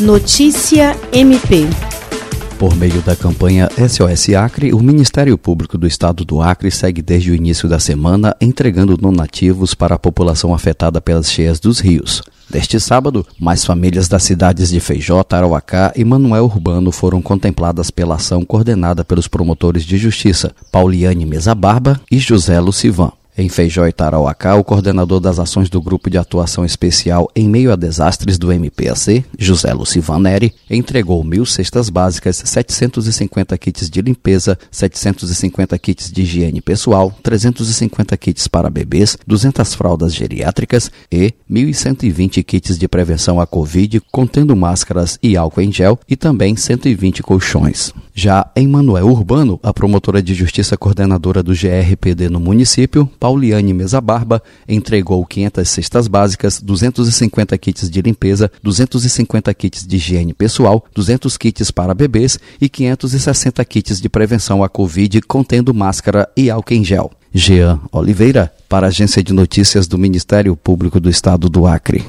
Notícia MP. Por meio da campanha SOS Acre, o Ministério Público do Estado do Acre segue desde o início da semana entregando donativos para a população afetada pelas cheias dos rios. Deste sábado, mais famílias das cidades de Feijó, Tarauacá e Manuel Urbano foram contempladas pela ação coordenada pelos promotores de justiça Pauliane Mesa Barba e José Lucivan. Em Feijó e Tarauacá, o coordenador das ações do Grupo de Atuação Especial em Meio a Desastres do MPAC, José Lucivaneri, entregou mil cestas básicas, 750 kits de limpeza, 750 kits de higiene pessoal, 350 kits para bebês, 200 fraldas geriátricas e 1.120 kits de prevenção à Covid, contendo máscaras e álcool em gel, e também 120 colchões. Já em Manuel Urbano, a promotora de justiça coordenadora do GRPD no município, Pauliane Mesa Barba, entregou 500 cestas básicas, 250 kits de limpeza, 250 kits de higiene pessoal, 200 kits para bebês e 560 kits de prevenção à Covid contendo máscara e álcool em gel. Jean Oliveira, para a Agência de Notícias do Ministério Público do Estado do Acre.